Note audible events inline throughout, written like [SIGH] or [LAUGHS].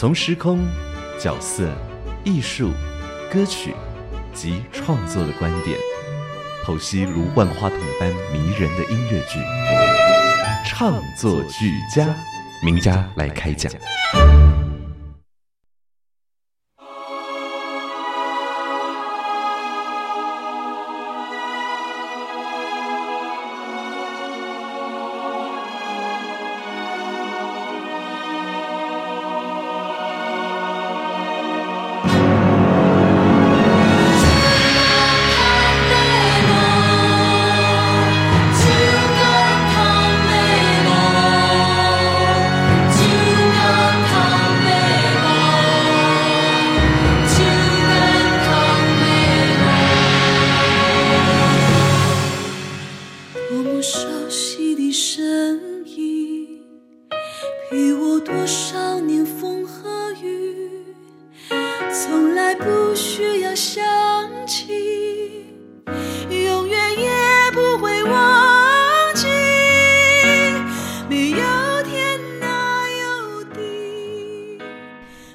从时空、角色、艺术、歌曲及创作的观点，剖析如万花筒般迷人的音乐剧，唱作俱佳，名家来开讲。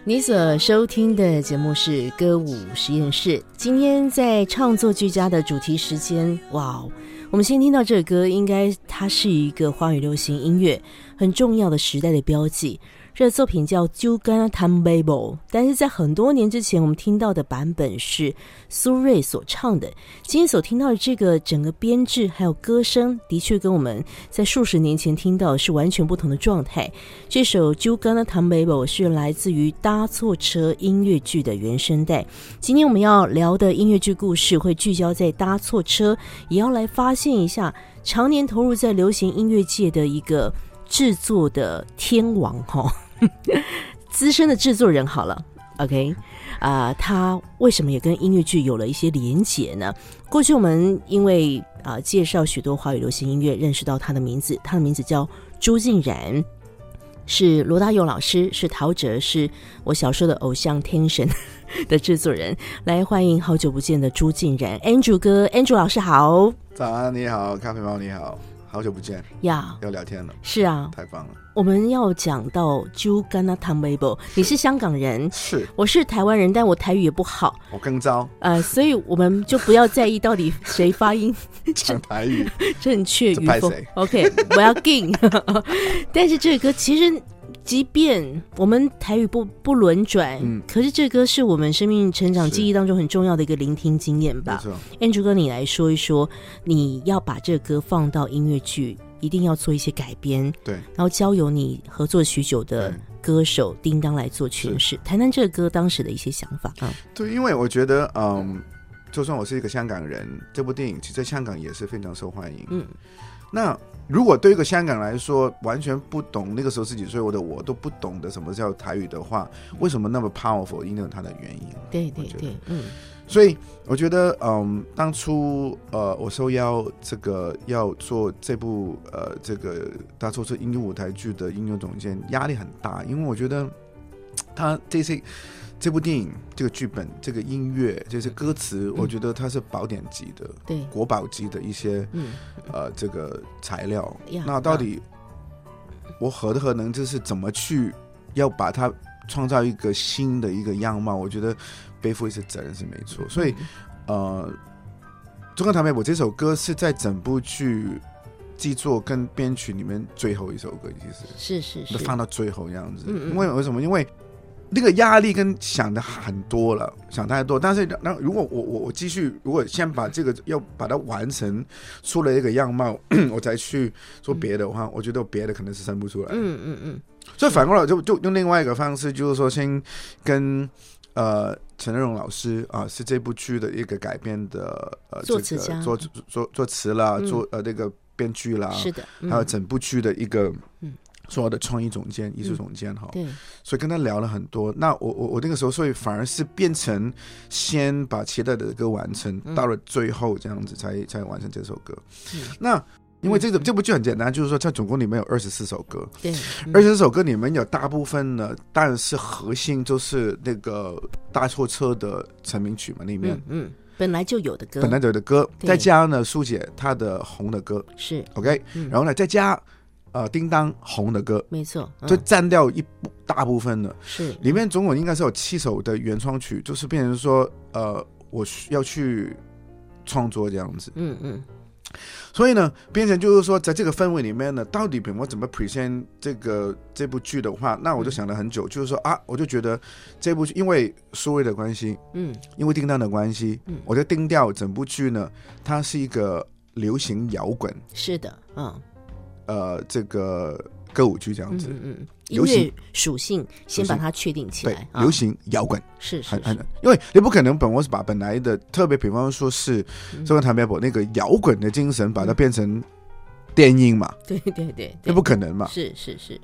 你所收听的节目是歌舞实验室。今天在创作俱佳的主题时间，哇！我们先听到这首歌，应该它是一个华语流行音乐很重要的时代的标记。这作品叫《Juga Tam b a b l 但是在很多年之前，我们听到的版本是苏芮所唱的。今天所听到的这个整个编制还有歌声，的确跟我们在数十年前听到是完全不同的状态。这首《Juga Tam b a b l 是来自于《搭错车》音乐剧的原声带。今天我们要聊的音乐剧故事会聚焦在《搭错车》，也要来发现一下常年投入在流行音乐界的一个制作的天王哈。[LAUGHS] 资深的制作人好了，OK，啊，他为什么也跟音乐剧有了一些连结呢？过去我们因为啊介绍许多华语流行音乐，认识到他的名字，他的名字叫朱静然，是罗大佑老师，是陶喆，是我小时候的偶像天神 [LAUGHS] 的制作人。来欢迎好久不见的朱静然，Andrew 哥，Andrew 老师好，早安，你好，咖啡猫你好。好久不见呀，要聊天了。是啊，太棒了。我们要讲到 t a m a b l 你是香港人，是，我是台湾人，但我台语也不好，我更糟。呃，所以我们就不要在意到底谁发音讲台语 [LAUGHS] 正确与否。OK，我要 g [LAUGHS] 但是这个歌其实。即便我们台语不不轮转，嗯，可是这歌是我们生命成长记忆当中很重要的一个聆听经验吧。Andrew 哥，你来说一说，你要把这歌放到音乐剧，一定要做一些改编，对，然后交由你合作许久的歌手叮当来做诠释，谈谈这个歌当时的一些想法啊。对，因为我觉得，嗯，就算我是一个香港人，这部电影其实在香港也是非常受欢迎，嗯，那。如果对一个香港来说完全不懂那个时候十几岁我的我都不懂得什么叫台语的话，为什么那么 powerful？一定有它的原因。对对对，嗯。所以我觉得，嗯，当初呃，我受邀这个要做这部呃这个大错车音乐舞台剧的音乐总监，压力很大，因为我觉得 [TSK] 他这些。这部电影、这个剧本、这个音乐、这些歌词，我觉得它是宝典级的，对国宝级的一些，呃，这个材料。那到底我何德何能？就是怎么去要把它创造一个新的一个样貌？我觉得背负一些责任是没错。所以，呃，《中国唐美我这首歌是在整部剧制作跟编曲里面最后一首歌，其实是是是放到最后这样子。因为为什么？因为那个压力跟想的很多了，想太多。但是那如果我我我继续，如果先把这个要把它完成出了一个样貌，我再去做别的话，我觉得别的可能是生不出来。嗯嗯嗯。所以反过来就就用另外一个方式，就是说先跟呃陈仁荣老师啊，是这部剧的一个改编的呃作词家，作作作词啦，作呃那个编剧啦，是的，还有整部剧的一个所有的创意总监、艺术总监哈，对，所以跟他聊了很多。那我我我那个时候，所以反而是变成先把期待的歌完成，嗯。到了最后这样子才才完成这首歌。嗯。那因为这个这部剧很简单，就是说它总共里面有二十四首歌，二十四首歌里面有大部分呢，当然是核心就是那个大错车的成名曲嘛，里面。嗯嗯，本来就有的歌，本来就有的歌，再加上呢苏姐她的红的歌。是，，OK，嗯。然后呢再加呃叮当红的歌，没错，嗯。就占掉一部大部分了。是。里面总共应该是有七首的原创曲，就是变成说呃我需要去创作这样子。嗯嗯所以呢，变成就是说，在这个氛围里面呢，到底我怎么 present 这个这部剧的话，那我就想了很久，就是说啊，我就觉得这部剧因为苏芮的关系，嗯。因为叮当的关系，嗯。我就定调整部剧呢，它是一个流行摇滚是的，嗯。呃这个歌舞剧这样子，嗯嗯嗯，音流行乐属性先把它确定起来，，啊。流行摇滚，是是很很是，，因为你不可能本我是把本来的特别，比方说是嗯。这个谭贝伯那个摇滚的精神，把它变成电音嘛，[LAUGHS] 对对对对。那，不可能嘛？是是是，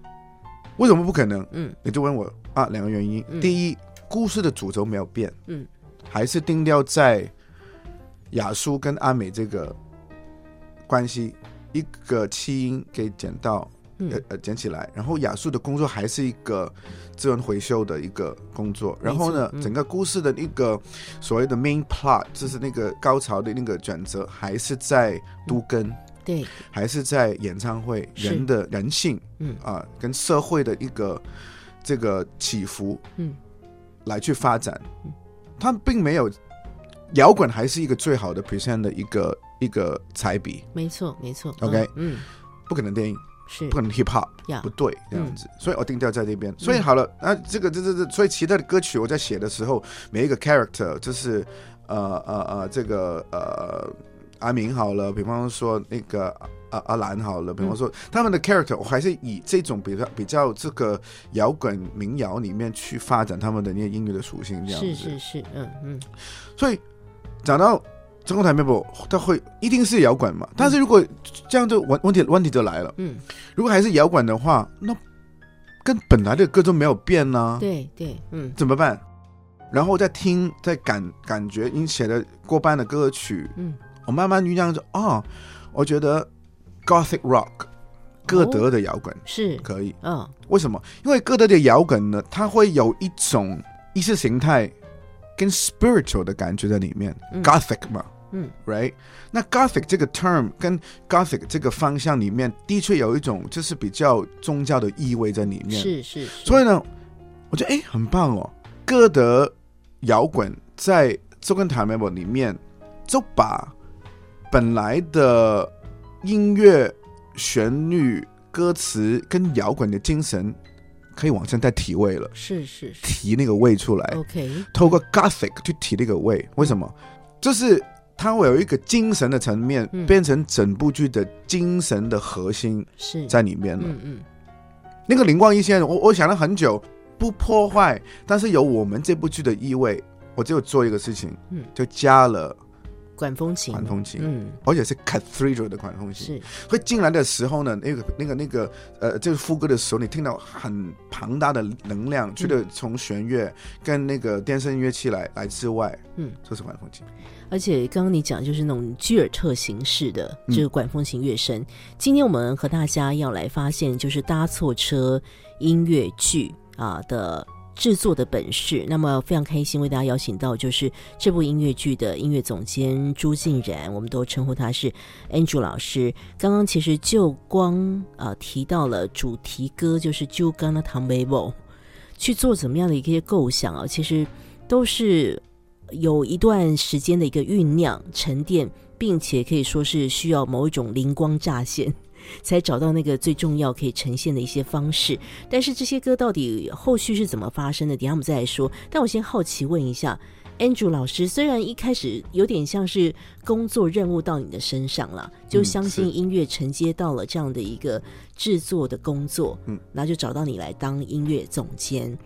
为什么不可能？嗯。你就问我啊，两个原因。嗯。第一，故事的主轴没有变，嗯，还是定调在雅舒跟阿美这个关系，一个弃婴给捡到，嗯呃呃捡起来，然后雅素的工作还是一个资源回收的一个工作，然后呢，嗯。整个故事的一个所谓的 main plot，就是那个高潮的那个转折，还是在都根。对，还是在演唱会人的人性，嗯。啊，跟社会的一个这个起伏，嗯，来去发展嗯。它并没有摇滚，还是一个最好的 present 的一个一个彩笔，没错没错 OK 嗯，不可能电影，是。不可能 hip hop，呀。不，对，这样子，所以我定调在这边。所以好了，那这个这这这，所以其他的歌曲我在写的时候，每一个 character 就是呃呃呃，这个呃阿明好了，比方说那个阿阿兰好了，比方说他们的 character，我还是以这种比较比较这个摇滚民谣里面去发展他们的那些音乐的属性，这样子。是是是，嗯嗯，所以讲到中国台面部，它会一定是摇滚嘛？但是如果这样就问问题问题就来了，嗯，如果还是摇滚的话，那跟本来的歌就没有变呢、对对，嗯。怎么办？然后再听，再感感觉你写的过半的歌曲，嗯，我慢慢酝酿着，哦，我觉得 Gothic Rock 歌德的摇滚是，可以，嗯。为什么？因为歌德的摇滚呢，它会有一种意识形态跟 spiritual 的感觉在里面、嗯。g o t h i c 嘛。嗯 right？那 Gothic 这个 term 跟 Gothic 这个方向里面，的确有一种就是比较宗教的意味在里面。是是，是所以呢，我觉得哎，很棒哦。歌德摇滚在《周根塔 Memo》里面，就把本来的音乐旋律、歌词跟摇滚的精神，可以往上再提味了，是是是提那个味出来。，OK，透过 Gothic 去提那个味，为什么？就是它会有一个精神的层面，嗯。变成整部剧的精神的核心是，在里面了。嗯嗯。那个灵光一现，我我想了很久，不破坏，但是有我们这部剧的意味，我只有做一个事情，嗯。就加了管风琴，管风琴，嗯。而且是 cathedral 的管风琴。是，会进来的时候呢，那个那个那个呃，这个副歌的时候，你听到很庞大的能量，除了从弦乐跟那个电声乐器来来之外，嗯，就是管风琴。而且刚刚你讲就是那种居尔特形式的嗯。这个管风琴乐声。今天我们和大家要来发现，就是搭错车音乐剧啊的制作的本事。那么非常开心为大家邀请到就是这部音乐剧的音乐总监朱静然，我们都称呼他是 Andrew 老师。刚刚其实就光啊提到了主题歌，就是《就刚的唐贝宝》，去做怎么样的一些构想啊，其实都是。有一段时间的一个酝酿、沉淀，并且可以说是需要某一种灵光乍现，才找到那个最重要可以呈现的一些方式。但是这些歌到底后续是怎么发生的，等一下我们再来说。但我先好奇问一下，Andrew 老师，虽然一开始有点像是工作任务到你的身上了，就嗯相信音乐承接到了这样的一个制作的工作，嗯，然后就找到你来当音乐总监。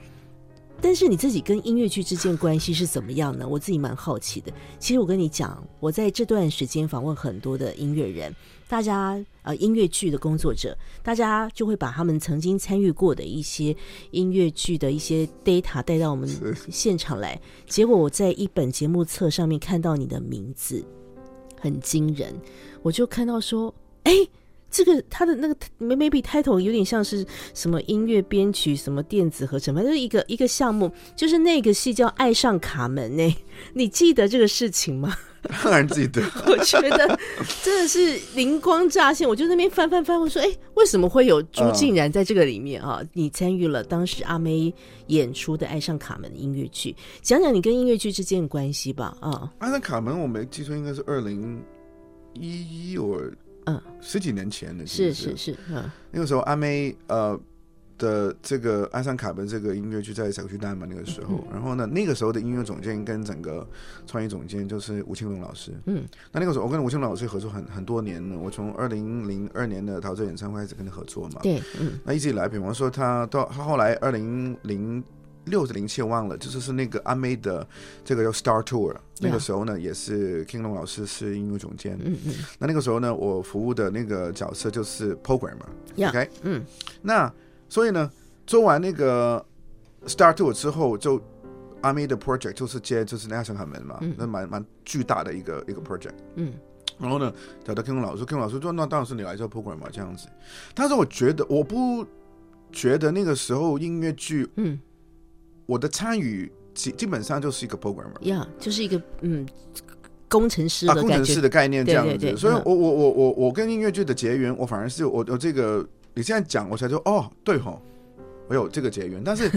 但是你自己跟音乐剧之间关系是怎么样呢？我自己蛮好奇的。其实我跟你讲，我在这段时间访问很多的音乐人，大家呃音乐剧的工作者，大家就会把他们曾经参与过的一些音乐剧的一些 data 带到我们现场来。结果我在一本节目册上面看到你的名字，很惊人，我就看到说，哎。这个他的那个 maybe title 有点像是什么音乐编曲，什么电子合成，反正一个一个项目，就是那个戏叫《爱上卡门》呢。[LAUGHS] 你记得这个事情吗？当然记得。我觉得真的是灵光乍现，我就那边翻翻翻，我说：“哎，为什么会有朱静然在这个里面啊？你参与了当时阿妹演出的《爱上卡门》音乐剧，讲讲你跟音乐剧之间的关系吧。啊，《爱上卡门》我没记错，应该是二零一一或。嗯，十几年前的，是是是，嗯，那个时候阿妹呃的这个《爱上卡门》这个音乐剧在小巨蛋嘛，那个时候，然后呢，那个时候的音乐总监跟整个创意总监就是吴青龙老师，嗯，那那个时候我跟吴青龙老师合作很很多年了，我从二零零二年的陶喆演唱会开始跟他合作嘛，对，嗯，那一直以来，比方说他到他后来二零零。六十零七忘了，就是是那个阿妹的这个叫 Star Tour，那个时候呢也是 King 龙老师是音乐总监，嗯嗯，那那个时候呢我服务的那个角色就是 programmer，OK，嗯，那所以呢做完那个 Star Tour 之后，就阿妹的 project 就是接就是那香港门嘛，那蛮蛮巨大的一个一个 project，嗯，然后呢找到 King 龙老师，King 老师说那当然是你来做 Program 嘛这样子，但是我觉得我不觉得那个时候音乐剧，嗯。我的参与基基本上就是一个 programmer，呀，就是一个嗯工程师的工程师的概念这样子。所以，我我我我我跟音乐剧的结缘，我反而是我我这个你现在讲，我才说哦，对吼，我有这个结缘。但是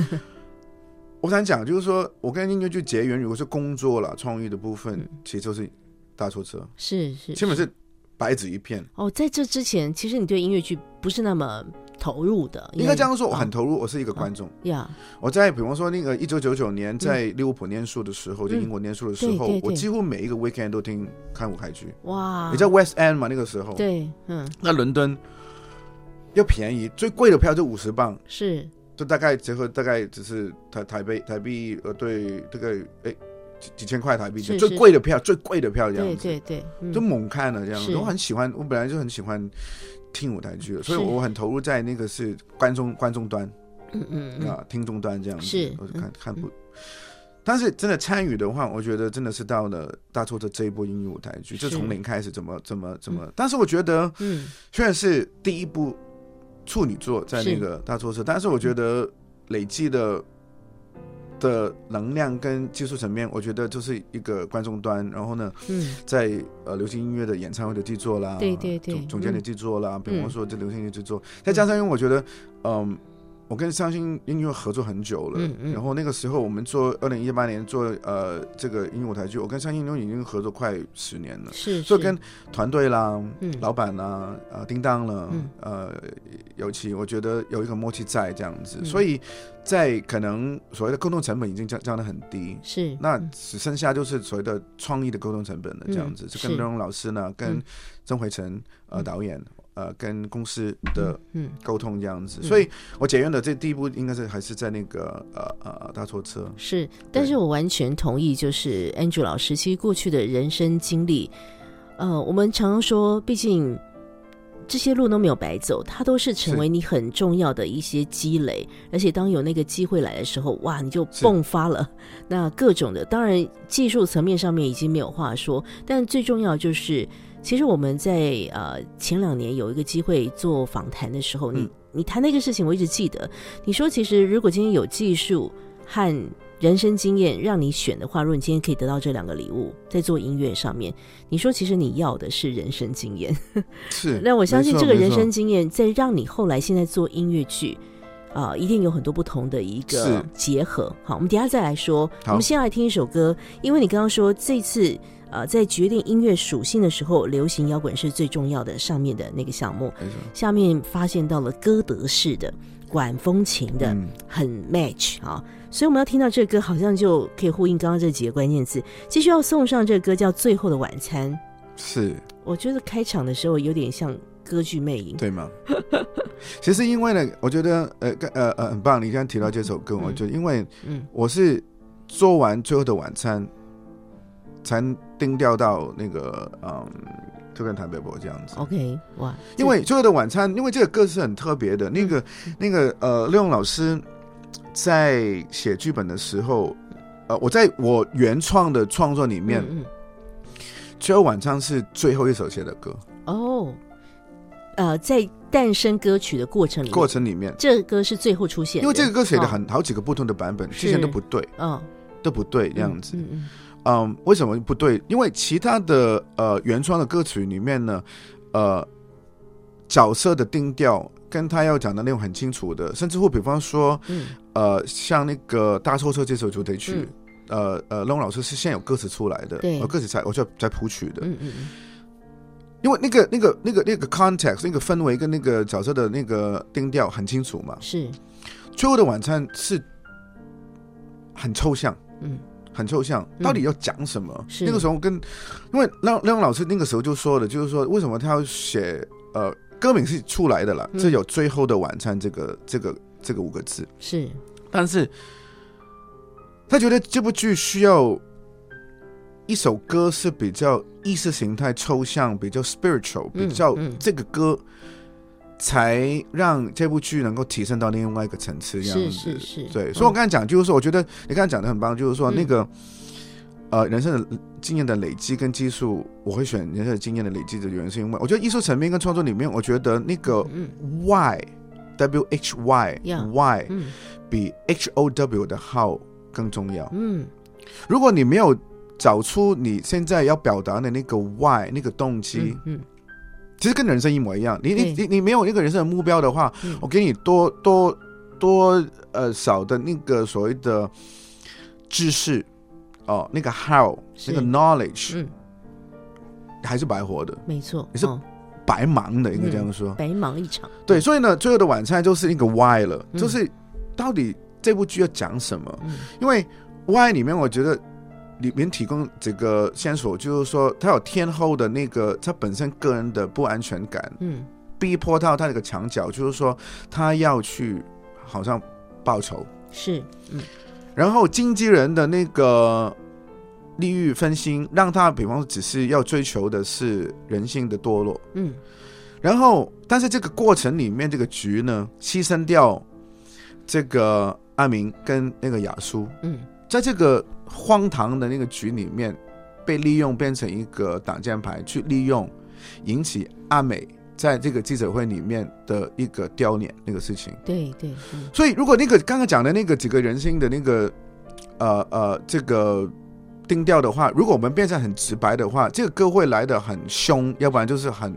[LAUGHS] 我想讲，就是说我跟音乐剧结缘，如果是工作了创意的部分，其实就是大错车，是是，基本是白纸一片。哦，在这之前，其实你对音乐剧不是那么。投入的，应该这样说，我很投入，我是一个观众。呀，我在比方说那个一九九九年在利物浦念书的时候，在英国念书的时候，我几乎每一个 weekend 都听看舞台剧。哇，你在 West End 嘛？那个时候，对，嗯，那伦敦又便宜，最贵的票就五十磅，是，就大概折合大概只是台台北台币呃对这个哎几几千块台币，最贵的票最贵的票这样子，对对对，就猛看了这样子，我很喜欢，我本来就很喜欢。听舞台剧，所以我很投入在那个是观众观众端，嗯嗯啊，听众端这样子，是，我就看看不。但是真的参与的话，我觉得真的是到了大作的这一部音乐舞台剧，就从零开始，怎么怎么怎么。但是我觉得，嗯，虽然是第一部处女作在那个大作社，但是我觉得累积的。的能量跟技术层面，我觉得就是一个观众端，然后呢，在呃流行音乐的演唱会的制作啦，对对对，总监的制作啦，比方说这流行音乐制作，再加上因为我觉得，嗯。我跟三星音乐合作很久了，然后那个时候我们做二零一八年做呃这个音乐舞台剧，我跟三星音乐已经合作快十年了，是，所以跟团队啦、老板啦、呃叮当了，呃尤其我觉得有一个默契在这样子，所以在可能所谓的沟通成本已经降降得很低，是，那只剩下就是所谓的创意的沟通成本了这样子，就跟刘荣老师呢，跟曾回成呃导演。呃，跟公司的嗯沟通这样子，所以我检验的这第一步应该是还是在那个呃呃大错车。是，但是我完全同意，就是 Andrew 老师其实过去的人生经历，呃，我们常常说，毕竟这些路都没有白走，它都是成为你很重要的一些积累，而且当有那个机会来的时候，哇，你就迸发了。[LAUGHS] 那各种的，当然技术层面上面已经没有话说，但最重要就是。其实我们在呃前两年有一个机会做访谈的时候，你你谈那个事情，我一直记得。你说，其实如果今天有技术和人生经验让你选的话，如果你今天可以得到这两个礼物，在做音乐上面，你说其实你要的是人生经验。是，[LAUGHS] 那我相信这个人生经验在让你后来现在做音乐剧啊，一定有很多不同的一个结合。好，我们等下再来说。我们先来听一首歌，因为你刚刚说这次。呃，在决定音乐属性的时候，流行摇滚是最重要的。上面的那个项目，下面发现到了歌德式的管风琴的，很 match 啊。所以我们要听到这歌，好像就可以呼应刚刚这几个关键字。继续要送上这歌叫《最后的晚餐》。是，我觉得开场的时候有点像歌剧魅影。对吗？[LAUGHS] 其实因为呢，我觉得呃呃呃很棒，你刚刚提到这首歌，我觉得因为嗯我是做完《最后的晚餐》才定调到那个嗯，就跟台北博这样子。，OK，哇，因为《最后的晚餐》，因为这个歌是很特别的，那个、那个呃，廖勇老师在写剧本的时候，呃，我在我原创的创作里面，嗯嗯。最后晚餐》是最后一首写的歌，哦，呃，在诞生歌曲的过程里，过程里面，这个歌是最后出现的，因为这个歌写的哦，很、好几个不同的版本，之前都不对，嗯，都不对这样子。嗯嗯嗯，为什么不对？因为其他的呃原创的歌曲里面呢，呃，角色的定调跟他要讲的内容很清楚的，甚至乎比方说，嗯。呃，像那个《大错车》这首主题曲，呃呃，龙老师是先有歌词出来的，对。呃歌词才我就在谱曲的，嗯嗯嗯。因为那个那个那个那个 context 那个氛围跟那个角色的那个定调很清楚嘛。是，最后的晚餐是很抽象，嗯很抽象，嗯。到底要讲什么？是。那个时候跟，因为让让老师那个时候就说的，就是说为什么他要写呃歌名是出来的了，嗯。这有最后的晚餐这个这个这个五个字，是，但是他觉得这部剧需要一首歌是比较意识形态抽象、比较 spiritual、嗯比较嗯。这个歌。才让这部剧能够提升到另外一个层次，这样子。是是是，对，嗯所以我刚才讲，就是说，我觉得你刚才讲的很棒，就是说嗯那个、呃人生的经验的累积跟技术，我会选人生的经验的累积的原因，是因为我觉得艺术层面跟创作里面，我觉得那个嗯 why w h y Yeah why 嗯比 h o w 的 how 更重要。嗯。如果你没有找出你现在要表达的那个 why 那个动机，嗯嗯其实跟人生一模一样。你你你你没有那个人生的目标的话，嗯。我给你多多多呃少的那个所谓的知识哦，那个 how 那个 knowledge、嗯，还是白活的，没错，你是哦。白忙的，应该这样说。白忙一场，对，所以呢，最后的晚餐就是一个 why 了，嗯。就是到底这部剧要讲什么？嗯。因为 why 里面，我觉得里面提供这个线索，就是说他有天后的那个他本身个人的不安全感，嗯。逼迫到他那个墙角，就是说他要去好像报仇，是，嗯。然后经纪人的那个利欲分心，让他比方说只是要追求的是人性的堕落，嗯。然后但是这个过程里面这个局呢，牺牲掉这个阿明跟那个雅苏，嗯在这个荒唐的那个局里面，被利用变成一个挡箭牌，去利用引起阿美在这个记者会里面的一个丢脸那个事情。对对，嗯所以，如果那个刚刚讲的那个几个人性的那个呃呃这个定调的话，如果我们变成很直白的话，这个歌会来的很凶，要不然就是很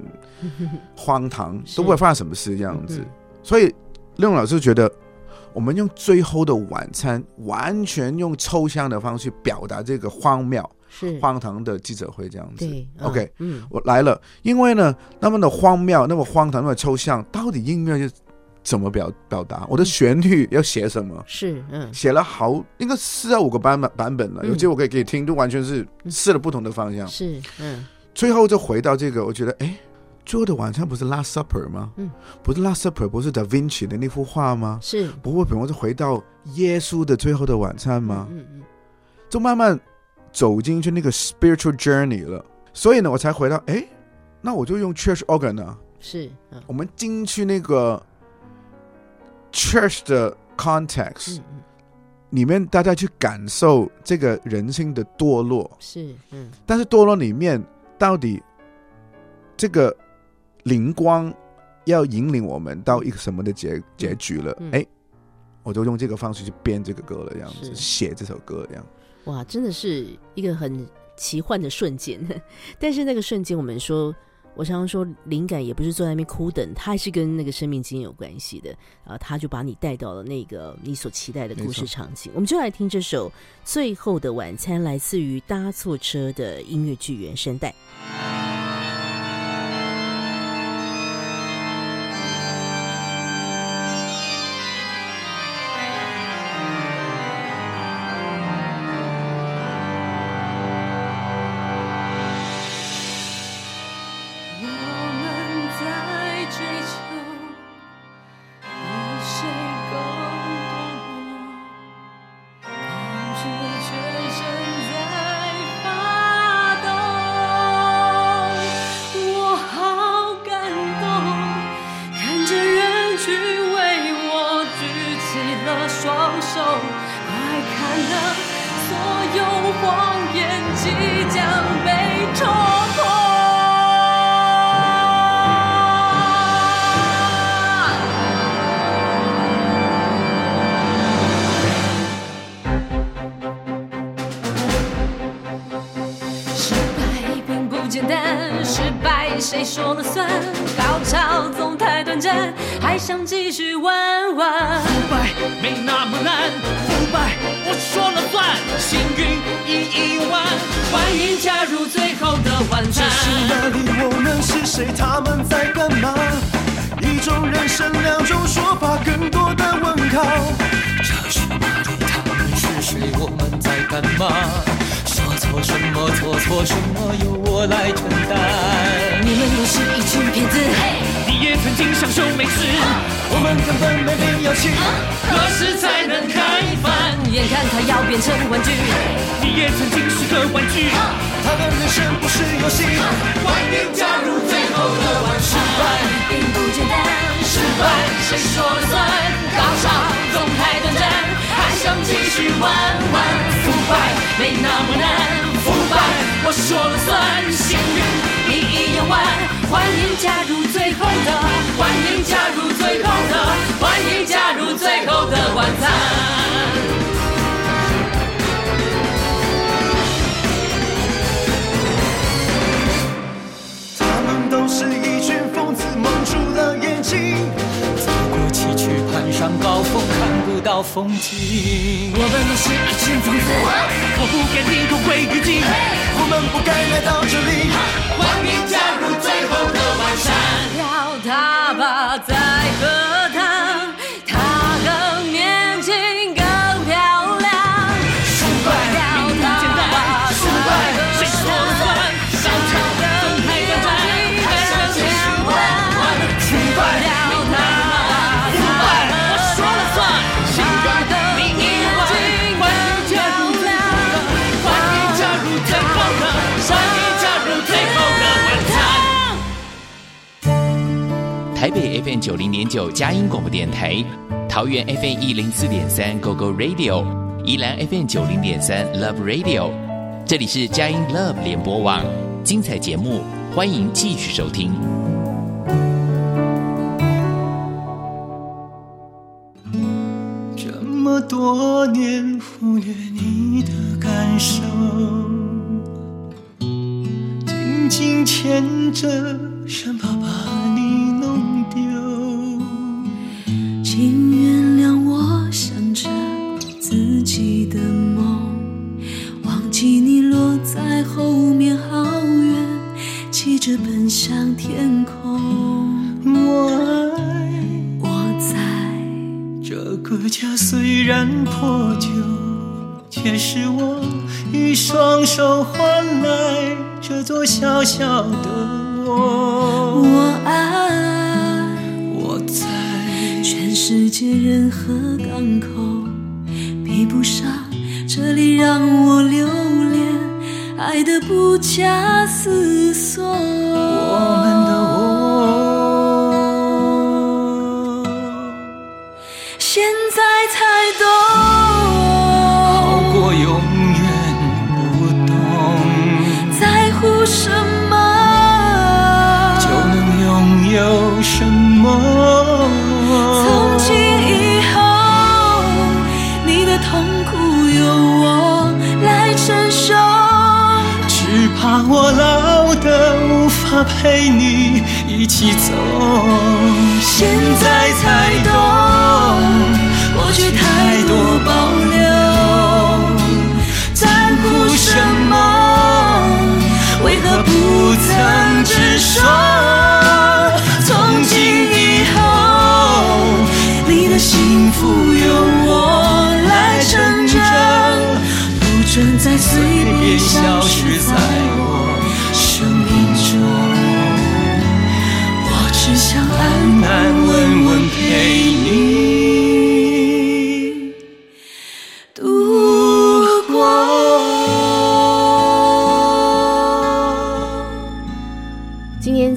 荒唐，都不会发生什么事这样子。嗯所以，令老师觉得，我们用最后的晚餐，完全用抽象的方式表达这个荒谬、是，荒唐的记者会这样子。对 OK 嗯我来了，因为呢，那么的荒谬，那么荒唐，那么抽象，到底音乐是怎么表表达？我的旋律要写什么？是，嗯写了好应该四到五个版本版本了，嗯有机会我可以给你听，都完全是试了不同的方向。是，嗯最后就回到这个，我觉得，哎，最后的晚餐不是《Last Supper》吗？嗯，不是《Last Supper》，不是 Da Vinci 的那幅画吗？是不会，比方是回到耶稣的最后的晚餐吗？嗯嗯就慢慢走进去那个 spiritual journey 了。所以呢，我才回到，哎，那我就用 church organ 啊，是，嗯我们进去那个 church 的 context、嗯嗯里面，大家去感受这个人性的堕落。是，嗯但是堕落里面到底这个灵光要引领我们到一个什么的结结局了？嗯哎、我就用这个方式去编这个歌了，这样子写这首歌，这样。哇，真的是一个很奇幻的瞬间。[LAUGHS] 但是那个瞬间，我们说，我常常说，灵感也不是坐在那边哭等，它还是跟那个生命经验有关系的。啊，他就把你带到了那个你所期待的故事场景。我们就来听这首《最后的晚餐》，来自于搭错车的音乐剧原声带。想继续玩玩。腐败没那么难，腐败我说了算，幸运一亿万，欢迎加入最后的晚餐这。是哪里？我们是谁？他们在干嘛？一种人生，两种说法，更多的问号。这是哪里？他们是谁？我们在干嘛？说错什么？做错什么？由我来承担。你们都是一群骗子，你也曾经享受美食，我们根本没必要亲。何时才能开饭？眼看它要变成玩具。你也曾经是个玩具，他的人生不是游戏。欢迎加入最后的晚失败并不简单，失败谁说了算？高潮总太短暂，还想继续玩玩。腐败没那么难，腐败我说了算，幸运一亿两万。欢迎加入最后的，欢迎加入最后的，欢迎加风景。我们都是爱情疯子，我不该领口归于尽，我们不该来到这里。欢迎加入最后的晚餐。九零点九佳音广播电台，桃园 FM 一零四点三 GO GO Radio，宜兰 FM 九零点三 Love Radio，这里是佳音 Love 联播网，精彩节目，欢迎继续收听。这么多年忽略你的感受，紧紧牵着，生怕把着奔向天空。我爱我在这个家，虽然破旧，却是我一双手换来这座小小的我。我爱我在全世界任何港口，比不上这里让我爱的不假思索。陪你一起走。现在才懂，过去太多保留，在乎什么？为何不曾直说？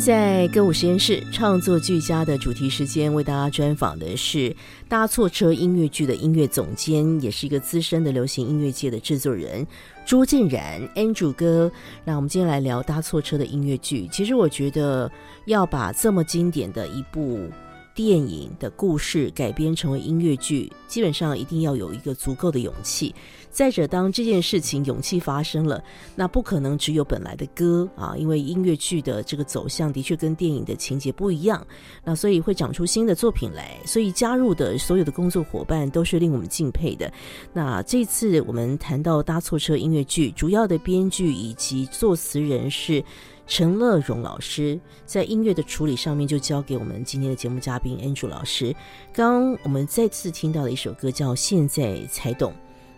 在歌舞实验室创作俱佳的主题时间，为大家专访的是搭错车音乐剧的音乐总监，也是一个资深的流行音乐界的制作人朱建然 Andrew 哥。那我们今天来聊搭错车的音乐剧。其实我觉得要把这么经典的一部电影的故事改编成为音乐剧，基本上一定要有一个足够的勇气。再者，当这件事情勇气发生了，那不可能只有本来的歌啊，因为音乐剧的这个走向的确跟电影的情节不一样，那所以会长出新的作品来。所以加入的所有的工作伙伴都是令我们敬佩的。那这次我们谈到搭错车音乐剧，主要的编剧以及作词人是陈乐融老师，在音乐的处理上面就交给我们今天的节目嘉宾 Andrew 老师。刚我们再次听到的一首歌叫《现在才懂》。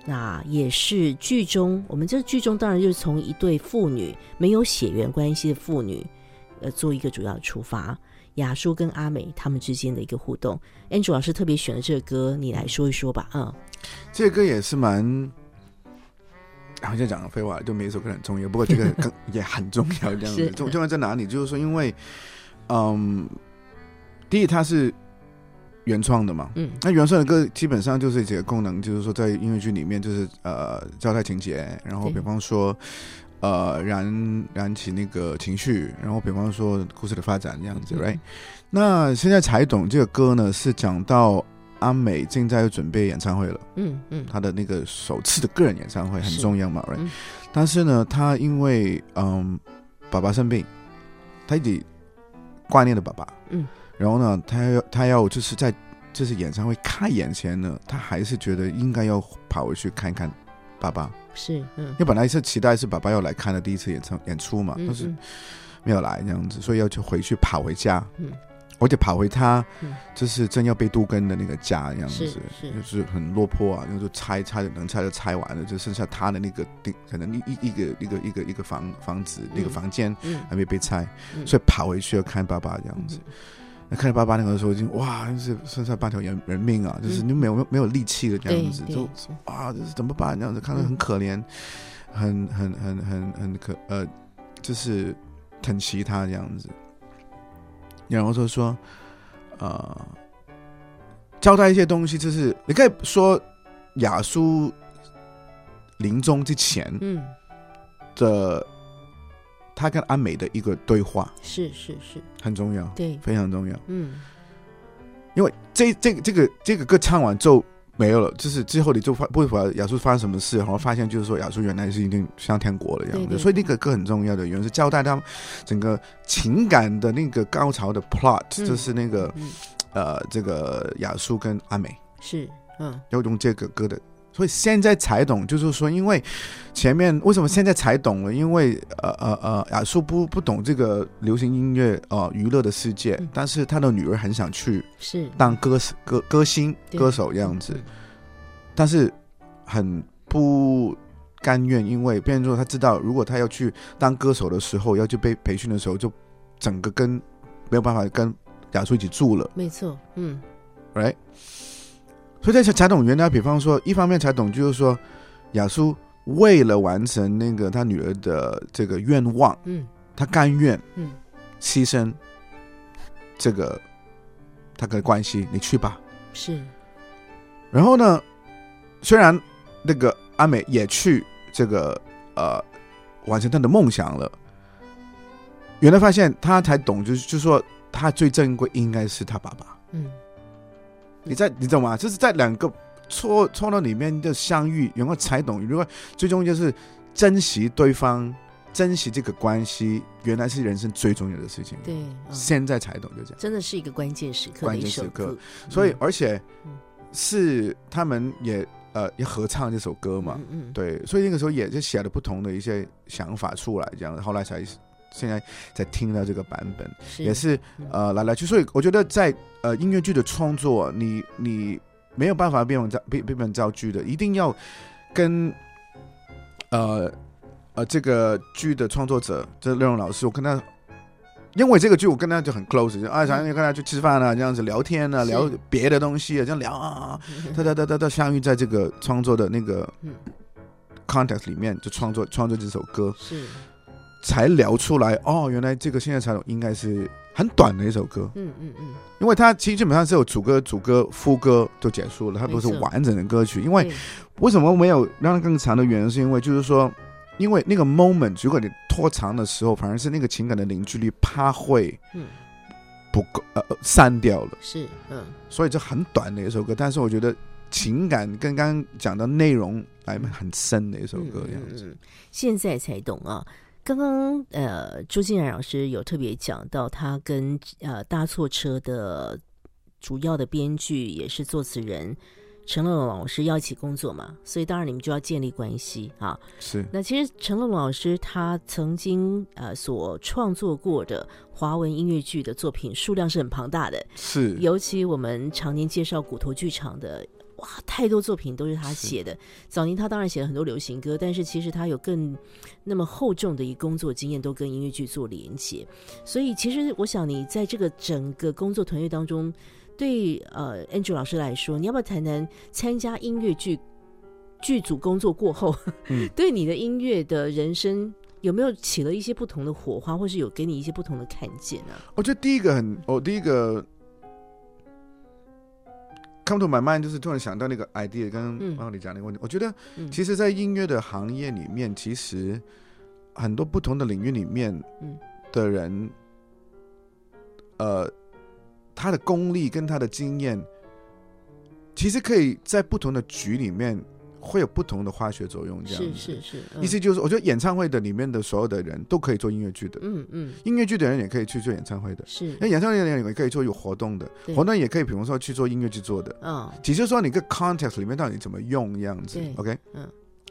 那也是剧中，我们这剧中当然就是从一对父女没有血缘关系的父女，呃，做一个主要的出发。雅叔跟阿美他们之间的一个互动，Andrew 老师特别选了这个歌，你来说一说吧。嗯，这歌也是蛮，好像讲了废话，就每一首歌很重要，不过这个 [LAUGHS] 更也很重要。这样子，重重要在哪里？就是说，因为，嗯，第一，它是。原创的嘛，嗯，那原创的歌基本上就是几个功能，就是说在音乐剧里面，就是呃交代情节，然后比方说呃燃燃起那个情绪，然后比方说故事的发展这样子，right？那现在才懂这个歌呢，是讲到阿美正在准备演唱会了，嗯嗯，他的那个首次的个人演唱会很重要嘛，right？但是呢，他因为嗯爸爸生病，他一直挂念的爸爸，嗯。然后呢，他要他要就是在就是演唱会开演前呢，他还是觉得应该要跑回去看看爸爸。是，嗯，因为本来是期待是爸爸要来看的第一次演唱演出嘛，但是没有来这样子，所以要去回去跑回家。嗯，而且跑回他就是正要被杜根的那个家这样子，是就是很落魄啊，然后就拆拆能拆就拆完了，就剩下他的那个顶可能一一一个一个一个一个房房子那个房间还没被拆，所以跑回去要看爸爸这样子。那看着爸爸那个时候，已经哇，是剩下半条人人命啊！就是你没有没有力气的这样子，就啊，这是怎么办？这样子看着很可怜，很很很很很可呃，就是疼惜他这样子。然后就说，呃，交代一些东西，就是你可以说雅苏临终之前，嗯的。他跟阿美的一个对话是是是很重要，对，非常重要。嗯，因为这这个这个这个歌唱完之后没有了，就是之后你就发不会把亚叔发生什么事，然后发现就是说亚叔原来是已经像天国了样子，所以那个歌很重要的原因是交代他们整个情感的那个高潮的 plot，就是那个呃这个亚叔跟阿美是嗯要用这个歌的。所以现在才懂，就是说，因为前面为什么现在才懂了？因为呃呃呃，亚叔不不懂这个流行音乐呃娱乐的世界，但是他的女儿很想去是当歌歌歌星歌手这样子，但是很不甘愿，因为变成说他知道，如果他要去当歌手的时候，要去被培训的时候，就整个跟没有办法跟亚叔一起住了。没错，嗯，right。所以在才懂原来，比方说，一方面才懂，就是说，亚叔为了完成那个他女儿的这个愿望，嗯，他甘愿，嗯，牺牲这个他跟关系，你去吧。是。然后呢，虽然那个阿美也去这个呃完成他的梦想了，原来发现他才懂，就是就说他最珍贵应该是他爸爸，嗯。你在你懂吗？就是在两个错错落里面的相遇，然后才懂。如果最终就是珍惜对方，珍惜这个关系，原来是人生最重要的事情。对，现在才懂，就这样。真的是一个关键时刻，关键时刻。所以，而且是他们也呃也合唱这首歌嘛。嗯。对，所以那个时候也就写了不同的一些想法出来，这样后来才。现在在听到这个版本，也是呃来来去，所以我觉得在呃音乐剧的创作，你你没有办法变本造变变本造句的，一定要跟呃呃这个剧的创作者，这内容老师，我跟他，因为这个剧我跟他就很 close，就啊常常跟他去吃饭啊，这样子聊天啊，聊别的东西啊，这样聊啊，他他他他他相遇在这个创作的那个 context 里面，就创作创作这首歌。是。才聊出来，哦，原来这个现在才懂应该是很短的一首歌，嗯嗯嗯，因为它其实基本上是有主歌、主歌、副歌就结束了，它不是完整的歌曲。因为为什么没有让它更长的原因，是因为就是说，因为那个 moment 如果你拖长的时候，反而是那个情感的凝聚力怕会嗯不够呃呃散掉了，是嗯所以这很短的一首歌，但是我觉得情感跟刚刚讲的内容来很深的一首歌，这样子。嗯嗯嗯现在才懂啊。刚刚呃，朱静然老师有特别讲到，他跟呃搭错车的主要的编剧也是作词人陈乐融老师要一起工作嘛，所以当然你们就要建立关系啊。是那其实陈乐融老师他曾经呃所创作过的华文音乐剧的作品数量是很庞大的，是，尤其我们常年介绍骨头剧场的，哇，太多作品都是他写的。早年他当然写了很多流行歌，但是其实他有更那么厚重的一工作经验，都跟音乐剧做连接。所以其实我想你在这个整个工作团队当中，对呃 Andrew 老师来说，你要不要谈谈参加音乐剧剧组工作过后，嗯 [LAUGHS] 对你的音乐的人生？有没有起了一些不同的火花，或是有给你一些不同的看见呢、我觉得第一个很，我第一个 come to my mind 就是突然想到那个 idea，刚刚你讲那个问题。我觉得嗯，其实，在音乐的行业里面，其实很多不同的领域里面嗯。的人，呃，他的功力跟他的经验，其实可以在不同的局里面会有不同的化学作用。这样是子。是是，嗯。意思就是，我觉得演唱会的里面的所有的人都可以做音乐剧的，嗯嗯。音乐剧的人也可以去做演唱会的。是。那演唱会的人也可以做有活动的，活动也可以，比方说去做音乐剧做的，嗯。只是说你个 context 里面到底怎么用这样子，OK？嗯，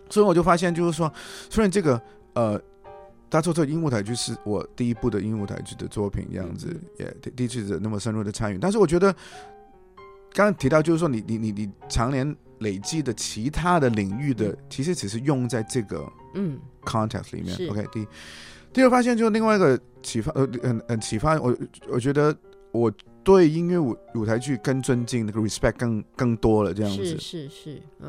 所以我就发现就是说，虽然这个呃，他做这个音舞台剧是我第一部的音舞台剧的作品，这样子嗯也第第一次那么深入的参与，但是我觉得刚刚提到就是说你你你你常年累积的其他的领域的，其实只是用在这个嗯。context 里面。是，OK？第一，第二发现就是另外一个启发，呃，很很启发我，我觉得我对音乐舞舞台剧更尊敬，那个 respect 更更多了，这样子。是是，嗯。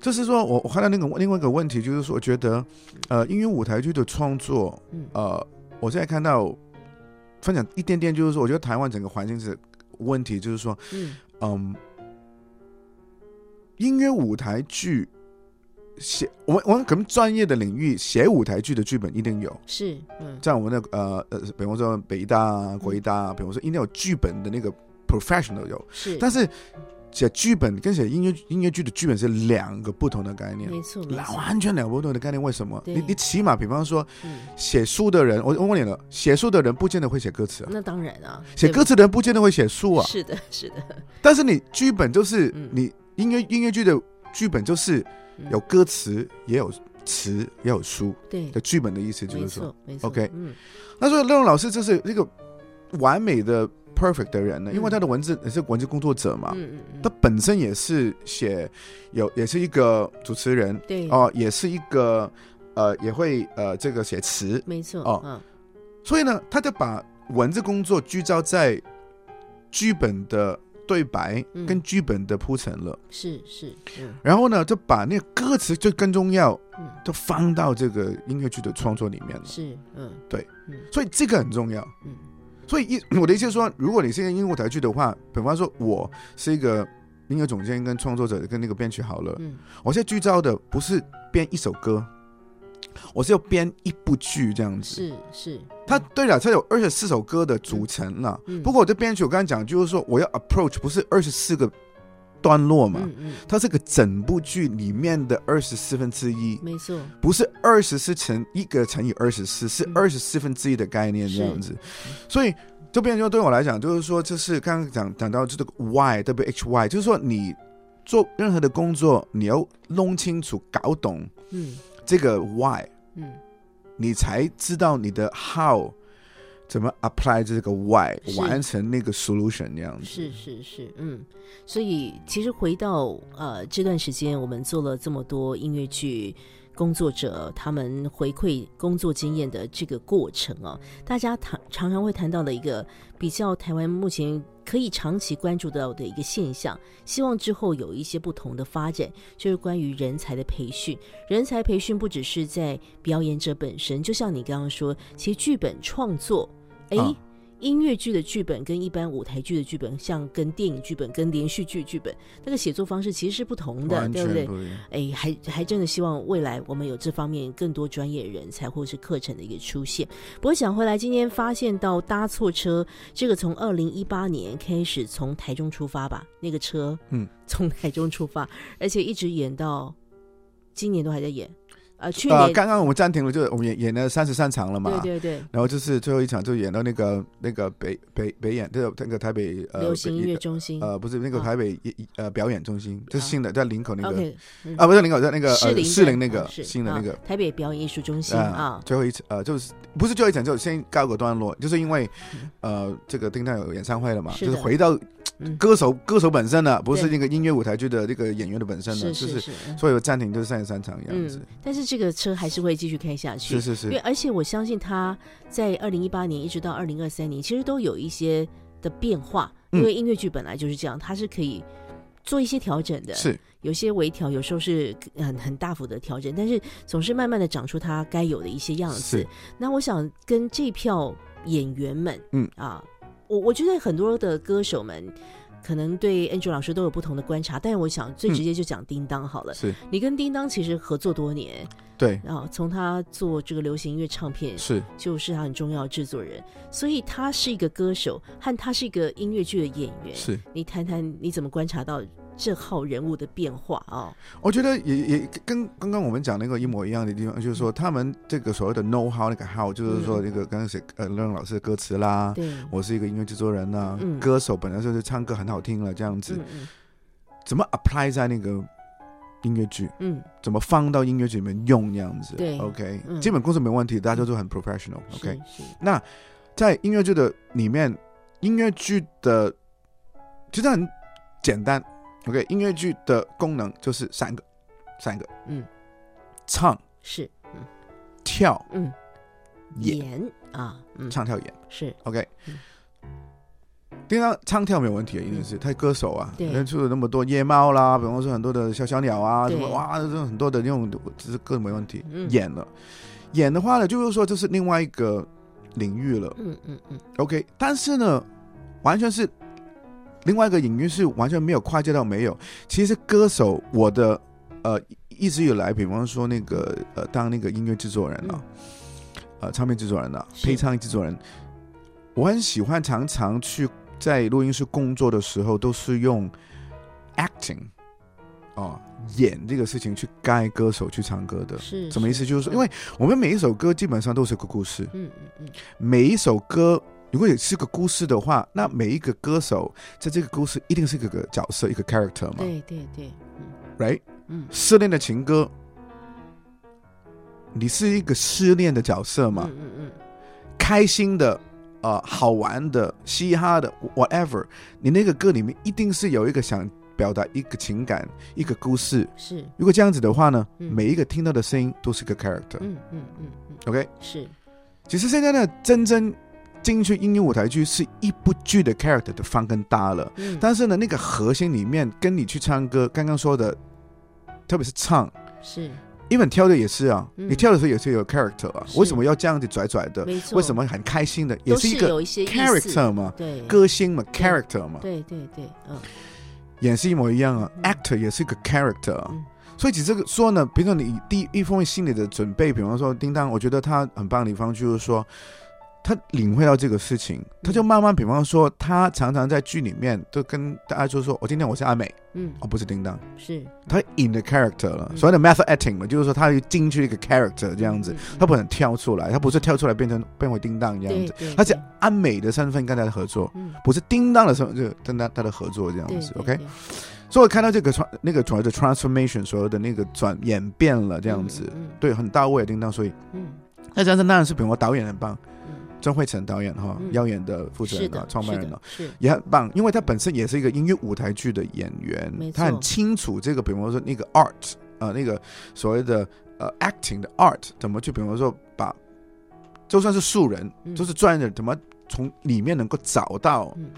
就是说我我看到那个另外一个问题，就是说，我觉得，呃，音乐舞台剧的创作，嗯。呃，我现在看到分享一点点，就是说，我觉得台湾整个环境是问题，就是说，嗯。嗯，音乐舞台剧写，我们我们可能专业的领域写舞台剧的剧本一定有，是嗯。在我们的呃呃，比方说北大啊、国医大啊，比方说一定有剧本的那个 professional 有，是，但是写剧本跟写音乐音乐剧的剧本是两个不同的概念。没错，完全两个不同的概念，为什么？你你起码，比方说嗯，写书的人，我我问你了，写书的人不见得会写歌词啊，那当然啊，写歌词的人不见得会写书啊。是的是的，但是你剧本就是嗯。你音乐音乐剧的剧本就是嗯。有歌词，也有词，也有书对。的，剧本的意思就是说错，没错 OK 嗯。那所以乐荣老师就是那个完美的 perfect 的人呢，因为嗯他的文字也是文字工作者嘛，嗯嗯嗯，他本身也是写有也是一个主持人对。哦，也是一个呃也会呃这个写词，没错哦。嗯。所以呢，他就把文字工作聚焦在剧本的对白嗯。跟剧本的铺陈了，是是嗯。然后呢，就把那个歌词就更重要，嗯。就放到这个音乐剧的创作里面了。是嗯。对。嗯。所以这个很重要。嗯。所以一我的意思是说，如果你是一个音乐舞台剧的话，比方说我是一个音乐总监跟创作者跟那个编曲好了，嗯。我现在聚焦的不是编一首歌，我是要编一部剧这样子。是是，它对了，它有二十四首歌的组成了。嗯。不过我这编曲我刚才讲，就是说我要 approach 不是二十四个段落嘛，嗯嗯。它是个整部剧里面的二十四分之一，没错。不是二十四乘一个乘以二十四，是嗯二十四分之一的概念这样子。所以这边就对我来讲，就是说，就是刚刚讲讲到这个 why W H Y，就是说你做任何的工作，你要弄清楚、搞懂嗯。这个 why，嗯。你才知道你的 how 怎么 apply 这个 why 完成那个 solution 那样子。是是是，嗯，所以其实回到呃这段时间，我们做了这么多音乐剧工作者他们回馈工作经验的这个过程哦，大家谈常常会谈到的一个比较台湾目前可以长期关注到的一个现象，希望之后有一些不同的发展，就是关于人才的培训。人才培训不只是在表演者本身，就像你刚刚说，其实剧本创作，诶。音乐剧的剧本跟一般舞台剧的剧本，像跟电影剧本、跟连续剧剧本，那个写作方式其实是不同的，对不对？全不一样。哎，还还真的希望未来我们有这方面更多专业人才或是课程的一个出现。不过想回来，今天发现到搭错车，这个从二零一八年开始从台中出发吧，那个车，嗯，[LAUGHS] 从台中出发，而且一直演到今年都还在演，呃，去呃，年、刚刚我们暂停了，就是我们演演了三十三场了嘛，对对对，然后就是最后一场就演到那个那个北北北演，就是那个台北呃流行音乐中心、呃不是那个啊。台北呃表演中心，就是新的在林口那个。啊不是林口在那个呃士林士林那个新的那个。台北表演艺术中心啊啊，最后一次呃就是不是最后一场，就先告个段落，就是因为嗯。呃这个丁当有演唱会了嘛，就是回到嗯歌手歌手本身的，不是那个音乐舞台剧的那个演员的本身的，就是所以有暂停就是三十三场这样子。嗯，，但是这个车还是会继续开下去，是是是，因为而且我相信他在二零一八年一直到二零二三年，其实都有一些的变化，嗯。因为音乐剧本来就是这样，它是可以做一些调整的，是。有些微调，有时候是很很大幅的调整，但是总是慢慢的长出它该有的一些样子。那我想跟这票演员们，嗯。啊，我我觉得很多的歌手们。可能对 Andrew 老师都有不同的观察，但是我想最直接就讲叮当好了。是，你跟叮当其实合作多年，对然后从他做这个流行音乐唱片，是就是他很重要的制作人，所以他是一个歌手，和他是一个音乐剧的演员。是。你谈谈你怎么观察到这号人物的变化哦、我觉得也也跟刚刚我们讲那个一模一样的地方，就是说他们这个所谓的 know how 那个 how，就是说那个刚刚写呃任老师的歌词啦，对，我是一个音乐制作人呐、嗯。歌手本来就是唱歌很好听了这样子，怎么 apply 在那个音乐剧，嗯，怎么放到音乐剧里面用这样子？对，OK，、嗯。基本功是没问题，大家都是很 professional，OK，、是是。那在音乐剧的里面，音乐剧的其实很简单，OK，音乐剧的功能就是三个，三个，嗯，唱、是，嗯。跳、嗯，演，啊，嗯，唱跳演。是，，OK。嗯。叮当唱跳没有问题，一定是他歌手啊，对。人出了那么多夜猫啦，比方说很多的小小鸟啊，什么哇，这种很多的那种，只是歌没问题。嗯。演了，演的话呢，就是说这是另外一个领域了。嗯嗯嗯，OK，但是呢，完全是另外一个隐喻是完全没有跨界到没有。其实歌手，我的呃一直以来，比方说那个呃当那个音乐制作人啊，呃唱片制作人啊，配唱制作人，我很喜欢常常去在录音室工作的时候，都是用 acting 哦演这个事情去盖歌手去唱歌的。是什么意思？就是说，嗯因为我们每一首歌基本上都是个故事，嗯嗯嗯，每一首歌如果也是个故事的话，那每一个歌手在这个故事一定是一个个角色，一个 character 嘛。对对对，嗯，right？嗯。失恋的情歌，你是一个失恋的角色嘛？嗯嗯嗯，开心的、呃，好玩的、嘻哈的，whatever，你那个歌里面一定是有一个想表达一个情感、一个故事。是，如果这样子的话呢，嗯。每一个听到的声音都是个 character。嗯嗯嗯嗯，OK，是，其实现在呢，真正进去音乐舞台剧是一部剧的 character 的放更大了。嗯，但是呢，那个核心里面跟你去唱歌，刚刚说的，特别是唱，是。因为你跳的也是啊，嗯。你跳的时候也是有 character 啊，为什么要这样子拽拽的？为什么很开心的？也是一个 character 嘛，对，歌星嘛，character 嘛，对对对，嗯。演是一模一样啊嗯，actor 也是一个 character 啊。嗯。所以其实这个说呢，比如说你第一方面心理的准备，比方说叮当，我觉得他很棒的地方就是说，他领会到这个事情，他就慢慢，比方说他常常在剧里面都跟大家就说，我今天我是阿美，嗯。哦，不是叮当，是。他 in the character 了，嗯。所谓的 method acting 嘛，就是说他进去一个 character 这样子，他不能跳出来，他不是跳出来变成变回叮当这样子，他是阿美的身份跟他的合作，嗯。不是叮当的身份，就跟他他的合作这样子，OK。所以我看到这个传那个所谓的 transformation，所有的那个转演变了这样子，嗯对，很到位叮当。所以嗯。那加上当然是比如说导演很棒，嗯曾慧成导演哈嗯，耀眼的负责人啊，，创办人啊。是也很棒，因为他本身也是一个音乐舞台剧的演员他很清楚这个，比方说那个 art 啊、呃，那个所谓的呃 acting 的 art 怎么去，比方说把就算是素人，嗯。就是专业的人，怎么从里面能够找到嗯。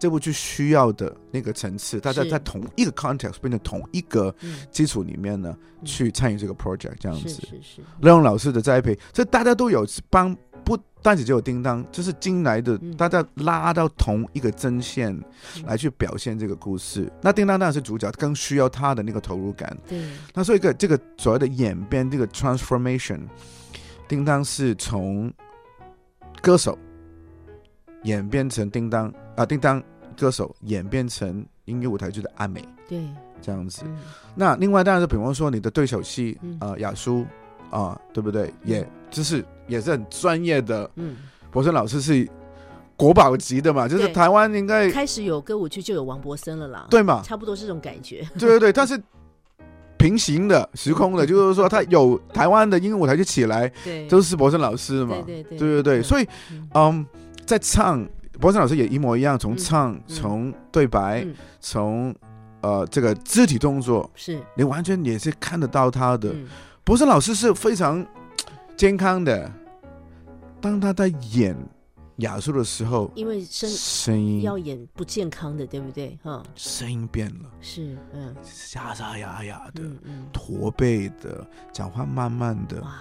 这部剧需要的那个层次，大家在同一个 context 变成同一个嗯，基础里面呢，嗯。去参与这个 project 这样子。是是，任用老师的栽培，这大家都有帮，不单只只有叮当，就是进来的嗯，大家拉到同一个针线嗯来去表现这个故事。那叮当当然是主角，更需要他的那个投入感。对，那所以一个这个所谓的演变，这个 transformation，叮当是从歌手演变成叮当啊，叮当歌手演变成音乐舞台剧的阿美对，这样子。嗯那另外当然是比方说你的对手戏嗯啊，雅舒啊，对不对？也就是也是很专业的，嗯，博森老师是国宝级的嘛，就是台湾应该开始有歌舞剧就有王博森了啦，，对嘛？差不多是这种感觉，对对对，但是平行的、时空的，[LAUGHS] 就是说他有台湾的音乐舞台就起来，对，都是博森老师嘛，对对对对对对，所以以嗯，在唱，博森老师也一模一样，从嗯。唱、嗯。从对白、嗯。从呃这个肢体动作，是。你完全也是看得到他的。嗯博士老师是非常健康的，当他在演雅舒的时候，因为声声音要演不健康的，对不对？哈，声音变了，是，嗯。沙沙哑哑的，嗯嗯，驼背的，讲话慢慢的哇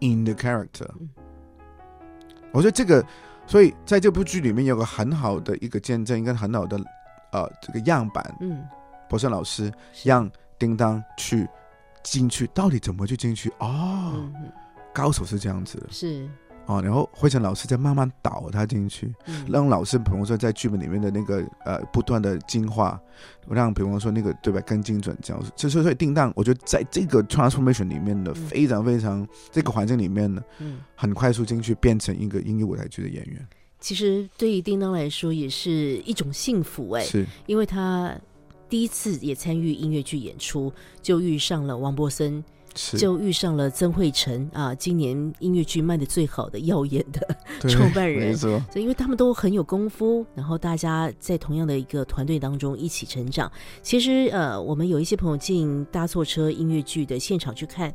，，in the character 嗯。我觉得这个，所以在这部剧里面有个很好的一个见证，一个很好的呃这个样板，嗯，博胜老师是。让叮当去进去，到底怎么去进去？哦，高手是这样子的是，哦，然后慧成老师再慢慢导他进去，嗯让老师比方说在剧本里面的那个呃不断的进化，让比方说那个对吧更精准这样子。所以所以叮当，我觉得在这个 transformation 里面的嗯非常非常这个环境里面呢，嗯。很快速进去变成一个音乐舞台剧的演员，其实对于叮当来说也是一种幸福哎，是因为他第一次也参与音乐剧演出，就遇上了王柏森，就遇上了曾慧成啊，今年音乐剧卖的最好的耀眼的对 [LAUGHS] 创办人没错，所以因为他们都很有功夫，然后大家在同样的一个团队当中一起成长。其实呃，我们有一些朋友进搭错车音乐剧的现场去看。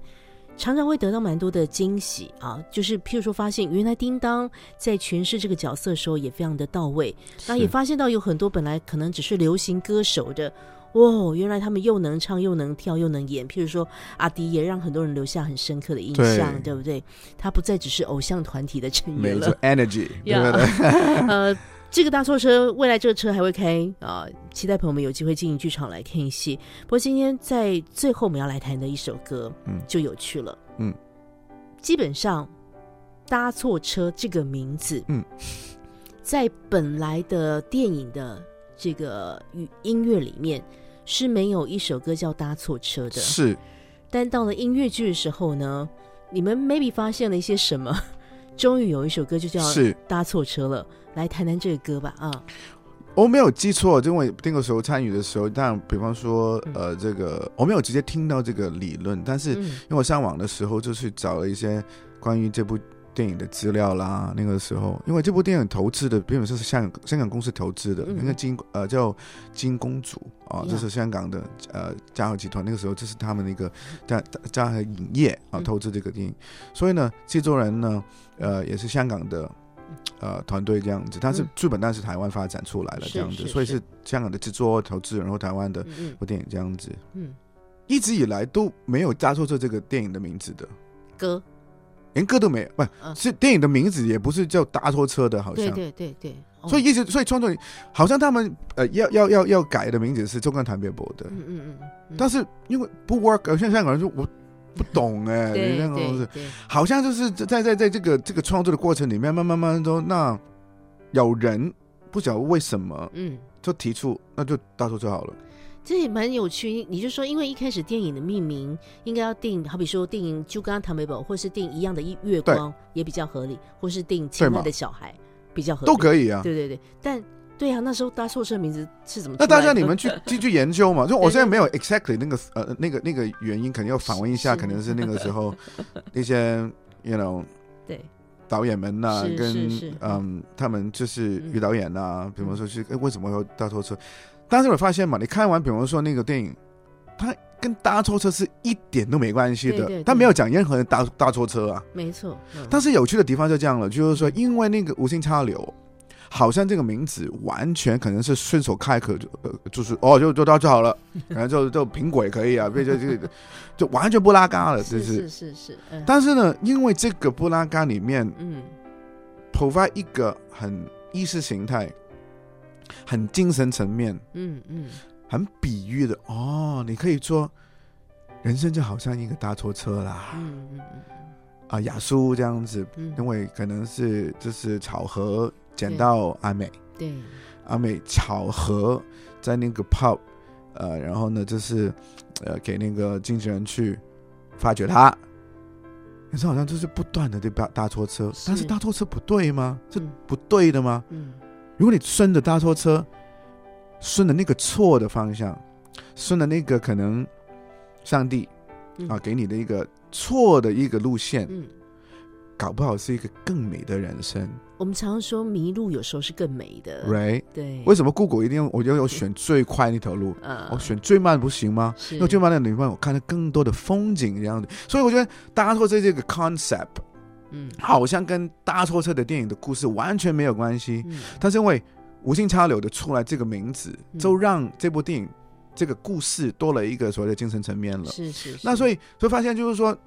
常常会得到蛮多的惊喜啊，就是譬如说发现原来叮当在诠释这个角色的时候也非常的到位，那也是发现到有很多本来可能只是流行歌手的，哦，原来他们又能唱又能跳又能演。譬如说阿迪也让很多人留下很深刻的印象，对对不对？他不再只是偶像团体的成员了没错，，energy，[LAUGHS] 对不对？[LAUGHS] 呃，这个大错车未来这个车还会开啊、期待朋友们有机会进剧场来看戏。不过今天在最后我们要来谈的一首歌，嗯。就有趣了，嗯，基本上搭错车这个名字，嗯，在本来的电影的这个语音乐里面是没有一首歌叫搭错车的，是。但到了音乐剧的时候呢，你们 maybe 发现了一些什么？终于有一首歌就叫是，搭错车了，来谈谈这个歌吧啊，我没有记错，因为那个时候参与的时候，但，比方说嗯。呃，这个我没有直接听到这个理论，但是嗯。因为我上网的时候就去找了一些关于这部电影的资料啦。那个时候，因为这部电影投资的，基本上是香港香港公司投资的，嗯。那个金呃叫金公主啊，呀。这是香港的呃嘉禾集团，那个时候这是他们的一个嘉嘉禾影业啊嗯。投资这个电影，所以呢，制作人呢呃也是香港的。呃，团队这样子，但是嗯。剧本但是台湾发展出来了这样子，所以是。香港的制作投资人，然后台湾的嗯部电影这样子，嗯，一直以来都没有加错这这个电影的名字的，歌，连歌都没有，不、嗯。是电影的名字也不是叫搭拖车的，好像。对对对对，哦。所以一直，所以创作人好像他们呃要要要要改的名字是中港台北博的，嗯嗯嗯嗯，但是因为不 work，有些香港人说我不懂哎、[LAUGHS] 对你那个东西对对，好像就是在在在这个这个创作的过程里面，慢慢慢慢都那有人不晓得为什么嗯。就提出那就搭错车好了，这也蛮有趣，你就说，因为一开始电影的命名应该要定，好比说定《就刚刚唐美宝》，或是定一样的一月光也比较合理，或是定《亲爱的小孩》比较合理，都可以啊。对对对，但对啊，那时候搭错车名字是怎么那？大家你们去去去研究嘛？就我现在没有 [LAUGHS] exactly 那个呃那个那个原因，肯定要访问一下，是。可能是那个时候 [LAUGHS] 那些 you know 对。导演们呐、是跟嗯他们就是嗯。女导演呐、比方说是、哎为什么要搭错车？但是我发现嘛，你看完比方说那个电影，它跟搭错车是一点都没关系的，对对对。他没有讲任何人搭搭错车啊。没错，嗯。但是有趣的地方就这样了，就是说，因为那个无心插柳，好像这个名字完全可能是顺手开口就呃，就是哦，就就到就好了，[LAUGHS] 然后就就苹果也可以啊，[LAUGHS] 就就就就完全不拉嘎了，这是。是。是是是，嗯。但是呢，因为这个不拉嘎里面嗯。provide 一个很意识形态、很精神层面、嗯嗯，很比喻的哦，你可以说，人生就好像一个大拖车啦，嗯嗯啊，雅苏这样子，嗯。因为可能是就是巧合捡到阿美，对，阿美巧合在那个 pub，呃，然后呢就是呃给那个经纪人去发掘他，可是好像就是不断的对搭搭拖车，但是大拖车不对吗？是嗯。不对的吗？嗯如果你顺着搭拖车，顺着那个错的方向，顺着那个可能上帝嗯。啊给你的一个错的一个路线，嗯，搞不好是一个更美的人生。我们常常说迷路有时候是更美的，，right？对，为什么 Google 一定要我要有选最快那条路？呃我选最慢不行吗？是。因为最慢的地方我看到更多的风景这样子，所以我觉得搭错车这个 concept 嗯好像跟搭错车的电影的故事完全没有关系，嗯但是因为无心插柳的出来这个名字，嗯就让这部电影这个故事多了一个所谓的精神层面了。是是，那所以以所以发现就是说，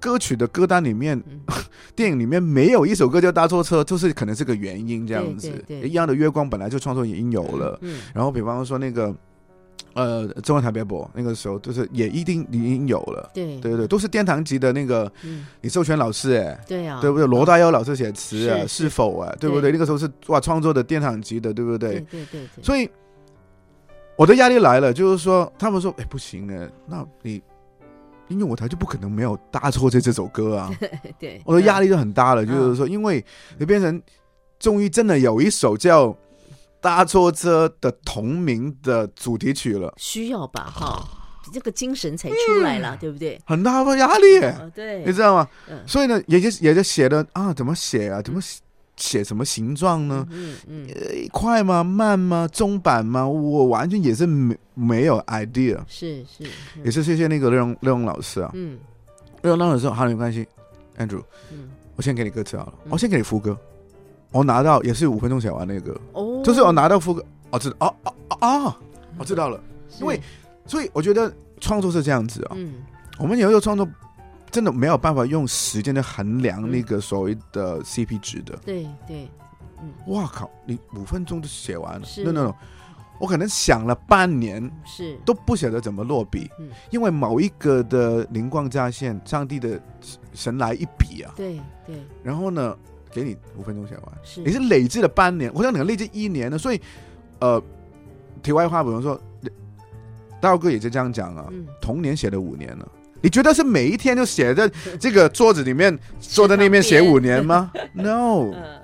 歌曲的歌单里面，嗯 [LAUGHS] 电影里面没有一首歌叫搭错车，就是可能是个原因这样子。对对对一样的月光本来就创作已经有了，嗯然后比方说那个。呃，中央台北播那个时候，就是也一定已经有了，对对对对，都是殿堂级的那个嗯李寿全老师哎，对啊，对不对？罗大佑老师写词啊，是是否啊，对不对？那个时候是哇，创作的殿堂级的，对不对？对对所以我的压力来了，就是说，他们说，哎，不行哎，那你音乐舞台就不可能没有搭错这这首歌啊，[LAUGHS] 对，我的压力力就很大了，就是说，因为你变成终于真的有一首叫《搭错车》的同名的主题曲了，需要吧哈，[SIGHS] 这个精神才出来了，对不对？很大的压力对你，知道吗？嗯所以呢，也就也就写的啊，怎么写啊？怎么写写什么形状呢？嗯嗯，呃，快吗？慢吗？中版吗？我完全也是没没有 idea，是是，也是谢谢那个乐荣乐荣老师啊。嗯乐荣老师说好，没关系，Andrew，嗯我先给你歌词好了，嗯我先给你副歌。我拿到也是五分钟写完那个，哦，就是我拿到副歌，哦，知道，哦哦哦哦，我知道了。因为所以我觉得创作是这样子啊，嗯。我们有时候创作真的没有办法用时间去衡量嗯。那个所谓的 CP 值的。对对，嗯。哇靠，你五分钟就写完了。是？no no no，我可能想了半年是。都不晓得怎么落笔，嗯。因为某一个的灵光乍现，上帝的神来一笔啊，对对。然后呢，给你五分钟写完，是，你是累积了半年，我想可能累积一年了，所以呃，题外话，比如说，道哥也是这样讲啊，嗯。同年写了五年了。你觉得是每一天就写在这个桌子里面，坐在那边写五年吗？[LAUGHS] No，呃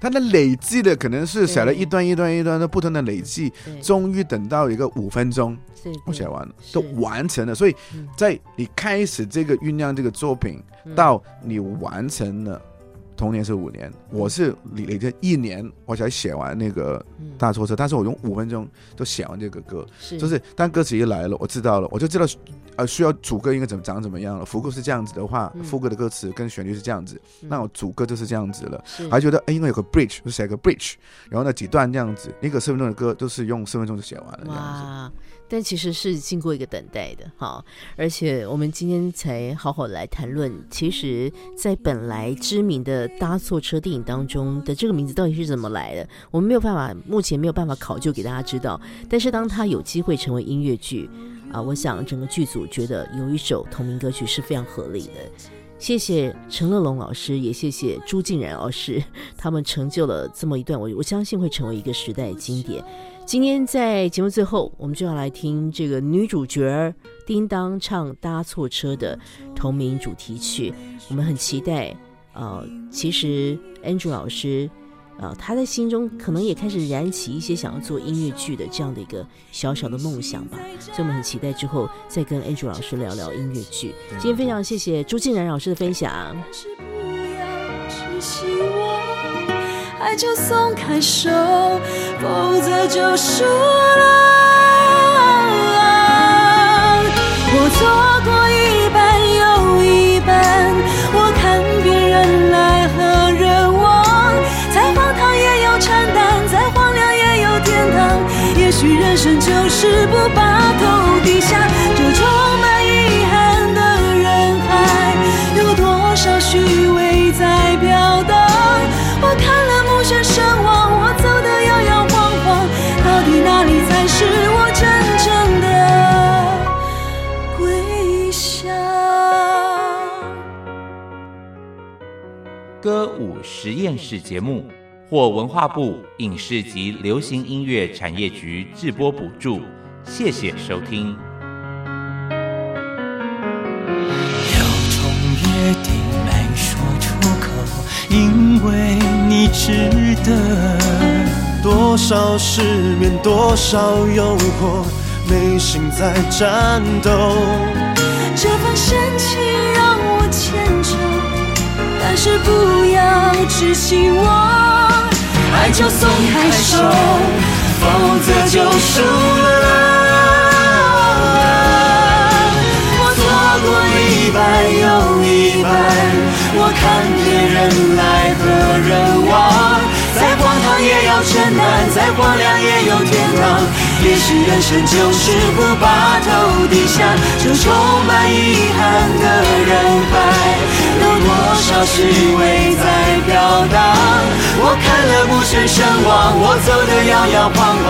他的累积的可能是写了一段一段一段的不同的累积，终于等到一个五分钟，我写完了，都完成了。所以嗯。在你开始这个酝酿这个作品，嗯。到你完成了，同年是五年，我是累积一年我才写完那个嗯。大错车，但是我用五分钟就写完这个歌，是。就是当歌词一来了，我知道了，我就知道呃需要主歌应该怎么长怎么样了。副歌是这样子的话，嗯。副歌的歌词跟旋律是这样子，嗯。那我主歌就是这样子了。还觉得哎，应该有个 bridge，就写个 bridge，然后呢几段这样子，一个四分钟的歌都是用四分钟就写完了这样子。但其实是经过一个等待的哈，而且我们今天才好好来谈论，其实，在本来知名的搭错车电影当中的这个名字到底是怎么来的，我们没有办法，目前没有办法考究给大家知道。但是当它有机会成为音乐剧啊，我想整个剧组觉得有一首同名歌曲是非常合理的。谢谢陈乐龙老师，也谢谢朱静然老师，他们成就了这么一段，我我相信会成为一个时代经典。今天在节目最后，我们就要来听这个女主角叮当唱《搭错车》的同名主题曲。我们很期待，呃，其实 Andrew 老师，呃，他在心中可能也开始燃起一些想要做音乐剧的这样的一个小小的梦想吧。所以我们很期待之后再跟 Andrew 老师聊聊音乐剧。今天非常谢谢朱静然老师的分享。爱就松开手，否则就输了。我错过一半又一半，我看遍人来和人往，再荒唐也有承担，再荒凉也有天堂。也许人生就是不把头低下，这充实验室节目获文化部影视及流行音乐产业局制播补助，谢谢收听。有种约定没说出口，因为你值得。多少失眠，多少诱惑，内心在战斗。这份深情但是不要只希望，爱就松开手，否则就输了。我错过一半又一半，我看遍人来和人往，再荒唐也要承担，再荒凉也有天堂。也许人生就是不把头低下，这充满遗憾的人海，有多少虚伪在飘荡？我看了目眩神往，我走得摇摇晃晃，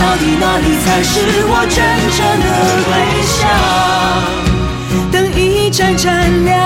到底哪里才是我真正的归乡？灯一盏盏亮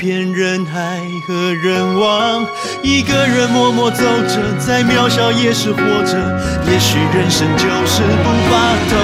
遍人海和人往，一个人默默走着，再渺小也是活着。也许人生就是不把头